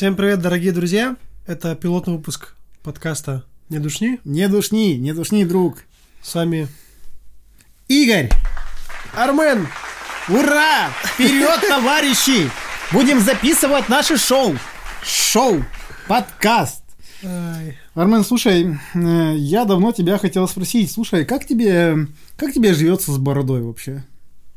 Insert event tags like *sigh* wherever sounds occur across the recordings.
Всем привет, дорогие друзья. Это пилотный выпуск подкаста «Не душни». Не душни, не душни, друг. С вами Игорь! Армен. Ура! Вперед, *laughs* товарищи! Будем записывать наше шоу. Шоу. Подкаст. Ай, Армен, слушай, э, я давно тебя хотел спросить. Слушай, как тебе, как тебе живется с бородой вообще?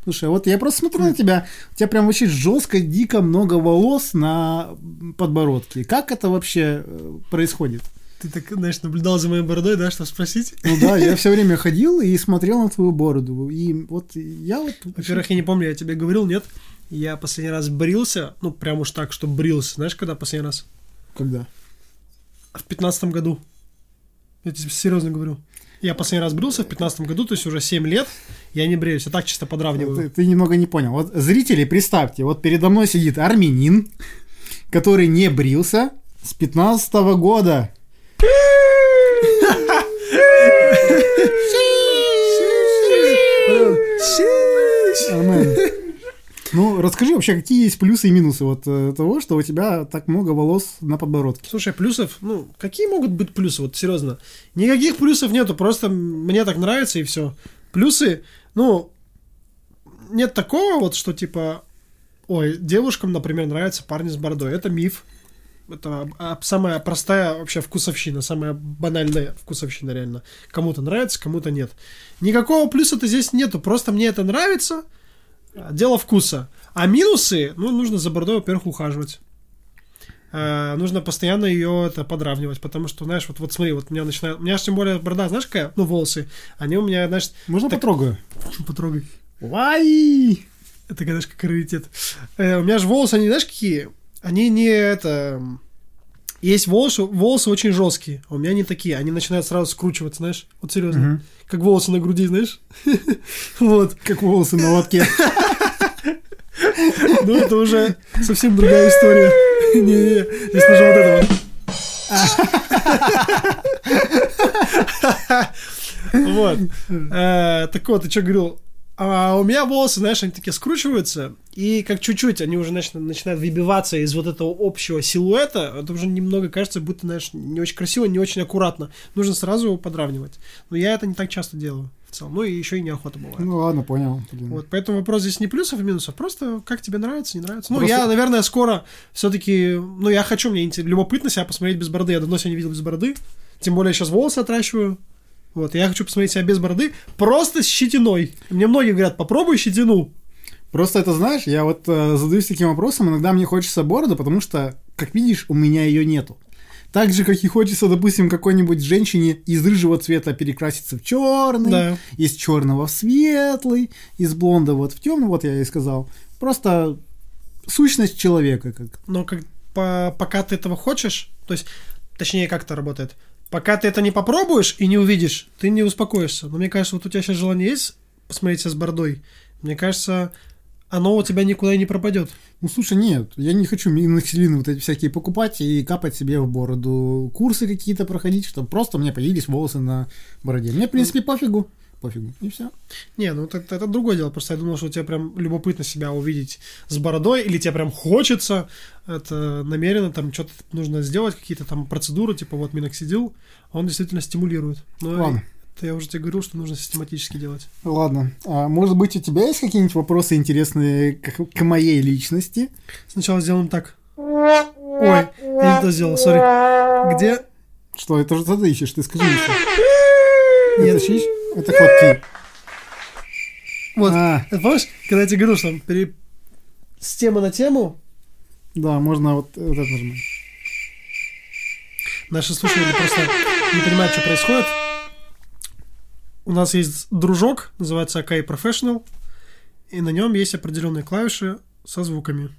Слушай, вот я просто смотрю на тебя, у тебя прям вообще жестко, дико много волос на подбородке. Как это вообще э, происходит? Ты так, знаешь, наблюдал за моей бородой, да, чтобы спросить? Ну да, я все время ходил и смотрел на твою бороду. И вот я вот... Во-первых, я не помню, я тебе говорил, нет? Я последний раз брился, ну, прям уж так, что брился. Знаешь, когда последний раз? Когда? В пятнадцатом году. Я тебе серьезно говорю. Я последний раз брился в пятнадцатом году, то есть уже 7 лет. Я не бреюсь, я так чисто Ты, подравниваю. ты немного не понял. Вот зрители, представьте, вот передо мной сидит армянин, который не брился с 15 года. Армен, Ну, расскажи вообще, какие есть плюсы и минусы вот э, того, что у тебя так много волос на подбородке. Слушай, плюсов, ну, какие могут быть плюсы, вот серьезно? Никаких плюсов нету, просто мне так нравится и все. Плюсы, ну, нет такого вот, что типа, ой, девушкам, например, нравятся парни с бородой. Это миф. Это самая простая вообще вкусовщина, самая банальная вкусовщина реально. Кому-то нравится, кому-то нет. Никакого плюса-то здесь нету, просто мне это нравится, дело вкуса. А минусы, ну, нужно за бородой, во-первых, ухаживать. Э, нужно постоянно ее это подравнивать, потому что, знаешь, вот, вот смотри, вот у меня начинает, у меня же тем более борода, знаешь, какая, ну, волосы, они у меня, знаешь, Можно Так- потрогаю? потрогай. Вай! Это, знаешь, как раритет. Э, у меня же волосы, они, знаешь, какие? Они не это... Есть волосы, волосы очень жесткие, а у меня не такие. Они начинают сразу скручиваться, знаешь? Вот серьезно. Мгм. Как волосы на груди, знаешь? *laughs* Вот. Как волосы на лотке. *laughs* Ну, это уже совсем другая история. Не-не, здесь нужно вот это вот. Вот. Э, Так вот, ты что говорил? А у меня волосы, знаешь, они такие скручиваются, и как чуть-чуть они уже нач- начинают выбиваться из вот этого общего силуэта, это уже немного кажется, будто, знаешь, не очень красиво, не очень аккуратно. Нужно сразу его подравнивать. Но я это не так часто делаю в целом. Ну и еще и неохота бывает. Ну ладно, понял. Блин. Вот, поэтому вопрос здесь не плюсов и минусов, просто как тебе нравится, не нравится. Ну, Просто- я, наверное, скоро все-таки, ну, я хочу, мне любопытно себя посмотреть без бороды. Я давно себя не видел без бороды. Тем более, сейчас волосы отращиваю. Вот, я хочу посмотреть себя без бороды, просто с щетиной. Мне многие говорят, попробуй щетину. Просто это знаешь, я вот э, задаюсь таким вопросом, иногда мне хочется бороду, потому что, как видишь, у меня ее нету. Так же, как и хочется, допустим, какой-нибудь женщине из рыжего цвета перекраситься в черный, Да. из черного в светлый, из блонда вот в темный, вот я и сказал. Просто сущность человека как. Но как, по- пока ты этого хочешь, то есть, точнее, как это работает, пока ты это не попробуешь и не увидишь, ты не успокоишься. Но мне кажется, вот у тебя сейчас желание есть посмотреть себя с бородой, мне кажется, оно у тебя никуда и не пропадет. Ну, слушай, нет, я не хочу миноксилины вот эти всякие покупать и капать себе в бороду. Курсы какие-то проходить, чтобы просто у меня появились волосы на бороде. Мне, в принципе, пофигу. Пофигу. И все. Не, ну это, это другое дело. Просто я думал, что тебе прям любопытно себя увидеть с бородой, или тебе прям хочется это намеренно, там что-то нужно сделать, какие-то там процедуры, типа вот миноксидил, он действительно стимулирует. Но Ладно. это я уже тебе говорил, что нужно систематически делать. Ладно. А может быть, у тебя есть какие-нибудь вопросы интересные к, к моей личности? Сначала сделаем так. Ой, я не то сделал, сори. Где? Что, это же ты ищешь, ты скажи еще. Нет. Это ищешь? Это хлопки. Вот. А, Это помнишь, когда я тебе говорил, что пере... с темы на тему да, можно вот, вот это нажимать. Наши слушатели просто не понимают, что происходит. У нас есть дружок, называется Akai Professional, и на нем есть определенные клавиши со звуками.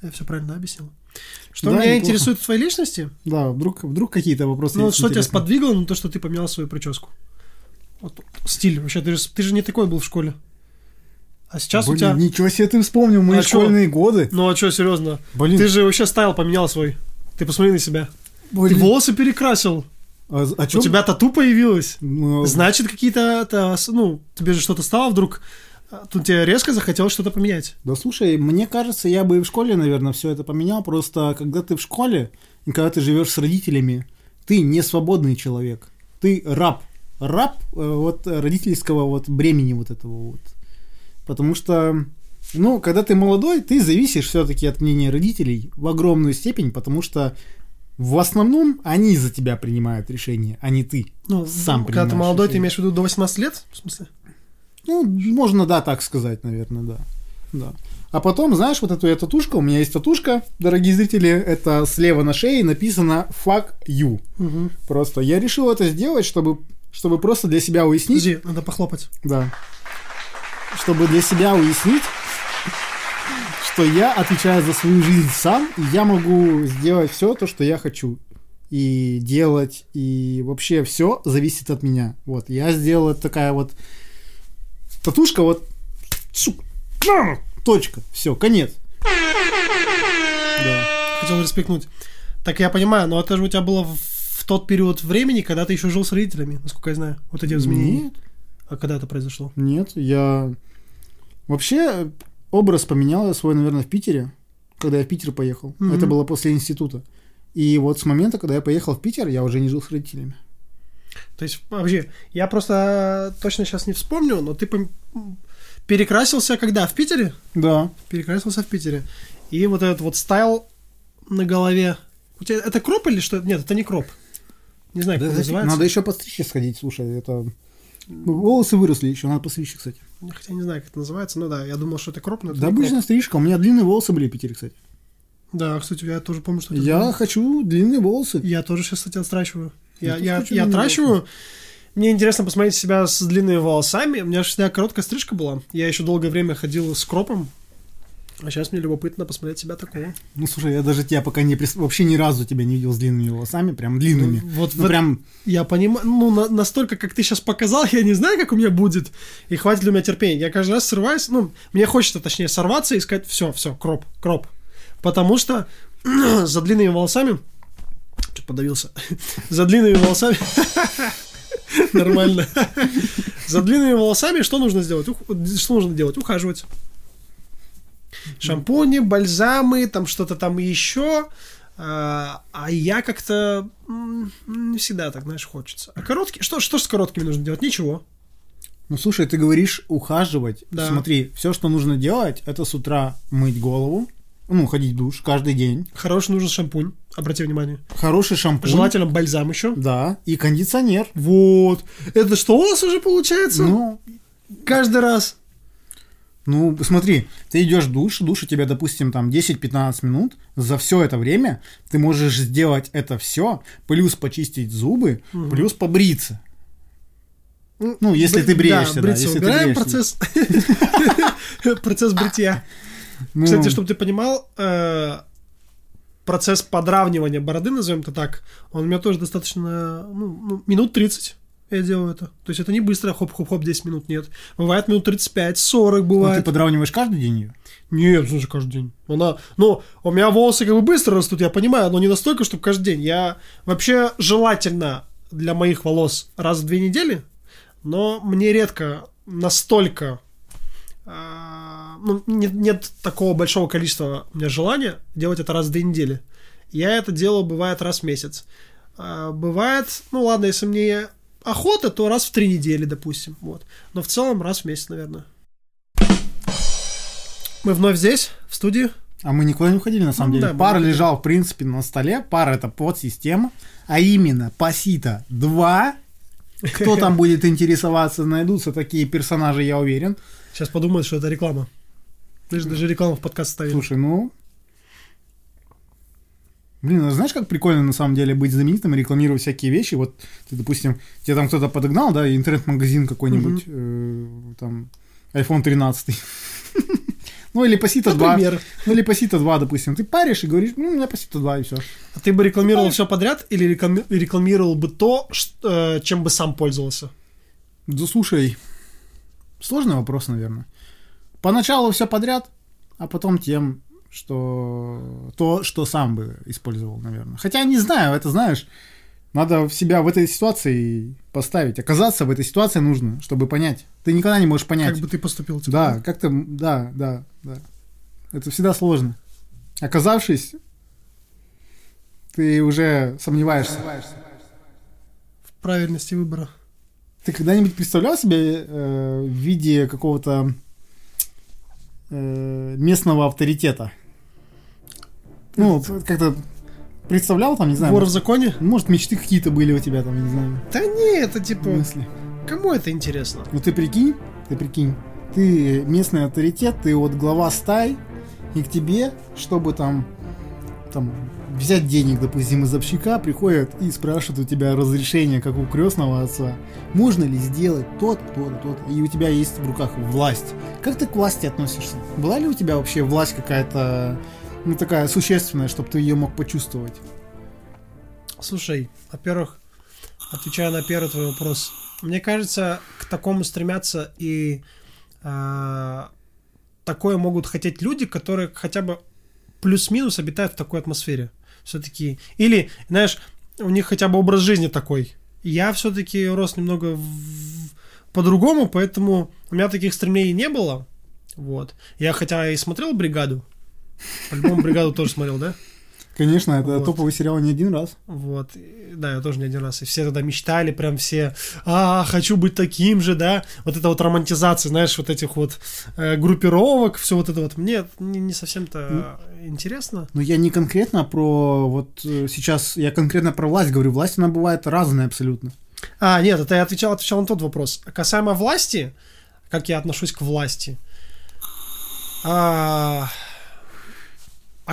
Я все правильно объяснил. Что Да, меня неплохо. интересует в твоей личности? Да, вдруг, вдруг какие-то вопросы Ну, есть что тебя интересные. сподвигло на то, что ты поменял свою прическу? Вот стиль. Вообще, ты же, ты же не такой был в школе. А сейчас у Блин, тебя... ничего себе ты вспомнил мои А чё? школьные годы. Ну, а что, серьезно? Блин, Ты же вообще стайл поменял свой. Ты посмотри на себя. Ты блин. волосы перекрасил. А, а чё? У тебя тату появилось. Ну, Значит, какие-то, ну, тебе же что-то стало вдруг А Тут тебе резко захотелось что-то поменять. Да слушай, мне кажется, я бы и в школе, наверное, все это поменял. Просто когда ты в школе, и когда ты живешь с родителями, ты не свободный человек. Ты раб. Раб э, вот родительского вот бремени вот этого вот. Потому что, ну, когда ты молодой, ты зависишь все-таки от мнения родителей в огромную степень, потому что в основном они за тебя принимают решения, а не ты. Ну, Сам когда ты молодой, ты решение. имеешь в виду до 18 лет? В смысле? Ну, можно, да, так сказать, наверное, да. да. А потом, знаешь, вот эту я татушка, у меня есть татушка, дорогие зрители, это слева на шее написано «fuck you». Просто я решил это сделать, чтобы, чтобы просто для себя уяснить, Подожди, надо похлопать. да, чтобы для себя уяснить, что я отвечаю за свою жизнь сам, и я могу сделать все то, что я хочу. И делать, и вообще все зависит от меня. Вот, я сделал такая вот татушка, вот, точка, все, конец. Да. Хотел респектнуть. Так я понимаю, но это же у тебя было в, тот период времени, когда ты еще жил с родителями, насколько я знаю. Вот эти изменения. Нет, А когда это произошло? нет, я... Вообще, образ поменял я свой, наверное, в Питере, когда я в Питер поехал. Мгм. Это было после института. И вот с момента, когда я поехал в Питер, я уже не жил с родителями. То есть, вообще, я просто точно сейчас не вспомню, но ты перекрасился когда? В Питере? Да. Перекрасился в Питере. И вот этот вот стайл на голове. У тебя это кроп или что? Нет, это не кроп. Не знаю, как это называется. Надо еще подстричься сходить, слушай, это... Ну, Волосы выросли еще, надо постричься, кстати. Хотя не знаю, как это называется. Ну да, я думал, что это кроп, но это Да обычная кроп. стрижка, у меня длинные волосы были в Питере, кстати. Да, кстати, я тоже помню, что Я было. хочу длинные волосы. Я тоже сейчас, кстати, отращиваю. Я, я, я длинные отращиваю. Мне интересно посмотреть себя с длинными волосами. У меня же всегда короткая стрижка была. Я еще долгое время ходил с кропом. А сейчас мне любопытно посмотреть себя такого. Ну, слушай, я даже тебя пока не... прис- Вообще ни разу тебя не видел с длинными волосами, прям длинными. Ну, вот Ну, в- прям... Я понимаю, ну, на- настолько, как ты сейчас показал, *laughs* я не знаю, как у меня будет. И хватит ли у меня терпения. Я каждый раз срываюсь, ну, мне хочется, точнее, сорваться и сказать, все, все, кроп, кроп. Потому что *clears throat* за длинными волосами... Чуть подавился. *laughs* За длинными волосами... *laughs* Нормально. *laughs* За длинными волосами что нужно сделать? Что нужно делать? Ухаживать. Шампуни, бальзамы, там что-то там еще. А а я как-то не всегда так, знаешь, хочется. А короткие? Что, что с короткими нужно делать? Ничего. Ну, слушай, ты говоришь ухаживать. Да. Смотри, все, что нужно делать, это с утра мыть голову, ну, ходить в душ каждый день. Хороший нужен шампунь, обрати внимание. Хороший шампунь. Желательно бальзам еще. Да, и кондиционер. Вот. Это что у нас уже получается? Ну, Каждый раз. Ну, смотри, ты идешь в душ, душ у тебя, допустим, там 10-15 минут. За все это время ты можешь сделать это все, плюс почистить зубы, плюс побриться. Ну, если ты бреешься, да, бриться если ты убираем бреешься. процесс, *laughs* процесс бритья. Ну, Кстати, чтобы ты понимал, э, процесс подравнивания бороды, назовем это так, он у меня тоже достаточно, ну, ну, минут 30 я делаю это. То есть это не быстро, хоп-хоп-хоп, 10 минут, нет. Бывает минут 35, 40 ну, бывает. ты подравниваешь каждый день ее? Нет, слушай, каждый день. Она, ну, у меня волосы как бы быстро растут, я понимаю, но не настолько, чтобы каждый день. Я вообще желательно для моих волос раз в две недели, но мне редко настолько а, ну, нет, нет такого большого количества у меня желания делать это раз в две недели. Я это делаю, бывает, раз в месяц. А, бывает, ну ладно, если мне охота, то раз в три недели, допустим. Вот. Но в целом раз в месяц, наверное. Мы вновь здесь, в студии. А мы никуда не уходили, на самом Ну, деле. да, пар лежал, в принципе, на столе. Пар это подсистема, а именно Пасита 2. Кто там будет интересоваться, найдутся такие персонажи, я уверен. Сейчас подумают, что это реклама. Ты же даже рекламу в подкаст ставил. Слушай, ну... Блин, а знаешь, как прикольно на самом деле быть знаменитым и рекламировать всякие вещи? Вот ты, допустим, тебе там кто-то подогнал, да, интернет-магазин какой-нибудь, э, там, iPhone 13. *laughs* Ну, или Пасита 2. Например. Ну, или Пасита 2, допустим. Ты паришь и говоришь, ну, у меня Пасита 2, и все. А ты бы рекламировал все подряд или реклами- рекламировал бы то, э, чем бы сам пользовался? Да слушай, сложный вопрос, наверное. Поначалу все подряд, а потом тем, что то, что сам бы использовал, наверное. Хотя не знаю, это знаешь, Надо себя в этой ситуации поставить. Оказаться в этой ситуации нужно, чтобы понять. Ты никогда не можешь понять. Как бы ты поступил? Типа, Да, как-то, да, да, да. Это всегда сложно. Оказавшись, ты уже сомневаешься. В правильности выбора. Ты когда-нибудь представлял себе э, в виде какого-то местного авторитета? Ну, как-то представлял там, не знаю, Вор в законе? может, мечты какие-то были у тебя там, не знаю, Да не, это типа... мысли. Кому это интересно? Ну ты прикинь, ты прикинь, ты местный авторитет, ты вот глава стай, и к тебе, чтобы там, там взять денег, допустим, из общака, приходят и спрашивают у тебя разрешение, как у крестного отца, можно ли сделать тот, тот, тот, и у тебя есть в руках власть. Как ты к власти относишься? Была ли у тебя вообще власть какая-то, ну такая существенная, чтобы ты ее мог почувствовать? Слушай, во-первых, отвечая на первый твой вопрос, мне кажется, к такому стремятся и а, такое могут хотеть люди, которые хотя бы плюс-минус обитают в такой атмосфере. Все-таки. Или, знаешь, у них хотя бы образ жизни такой. Я все-таки рос немного в- по-другому, поэтому у меня таких стремлений не было. Вот. Я хотя и смотрел бригаду. По-любому бригаду тоже смотрел, да? Конечно, это Вот. топовый сериал не один раз. Вот, да, я тоже не один раз. И все тогда мечтали, прям все, а, хочу быть таким же, да. Вот это вот романтизация, знаешь, вот этих вот э, группировок, все вот это вот. Мне не, не совсем-то интересно. Но я не конкретно про вот э, сейчас, я конкретно про власть говорю. Власть, она бывает разная абсолютно. А, нет, это я отвечал, отвечал на тот вопрос. Касаемо власти, как я отношусь к власти. А, а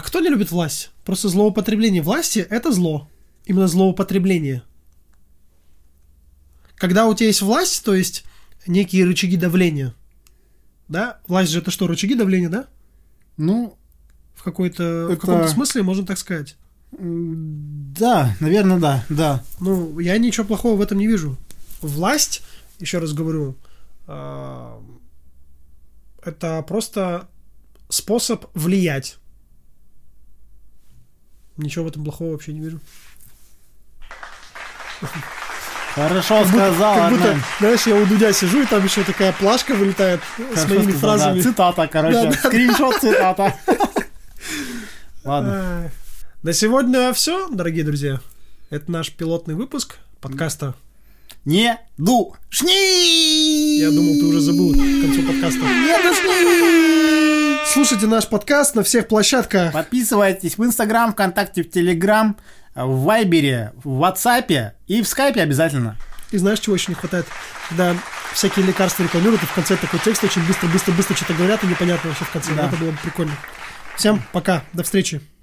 кто не любит власть? Просто злоупотребление власти – это зло. Именно злоупотребление. Когда у тебя есть власть, то есть некие рычаги давления, да? Власть же это что, рычаги давления, да? Ну, В, какой-то, в Это- каком-то смысле можно так сказать. да, наверное, да, да. Ну, я ничего плохого в этом не вижу. Власть, еще раз говорю, а, это просто способ влиять. Ничего в этом плохого вообще не вижу. Хорошо сказал, как будто, Армен. знаешь, я у Дудя сижу, и там еще такая плашка вылетает с Хорошо моими сказал, да. фразами. Цитата, короче. Да, да, Скриншот цитата. Ладно. На сегодня все, дорогие друзья. Это наш пилотный выпуск подкаста. Не душни! Я думал, ты уже забыл к концу подкаста. Не душни! Слушайте наш подкаст на всех площадках. Подписывайтесь в Инстаграм, ВКонтакте, в Телеграм, в Вайбере, в Ватсапе и в Скайпе обязательно. И знаешь, чего еще не хватает? Когда всякие лекарства рекламируют, и в конце такой текст очень быстро-быстро-быстро что-то говорят, и непонятно вообще в конце. Да. Это было бы прикольно. Всем пока, до встречи.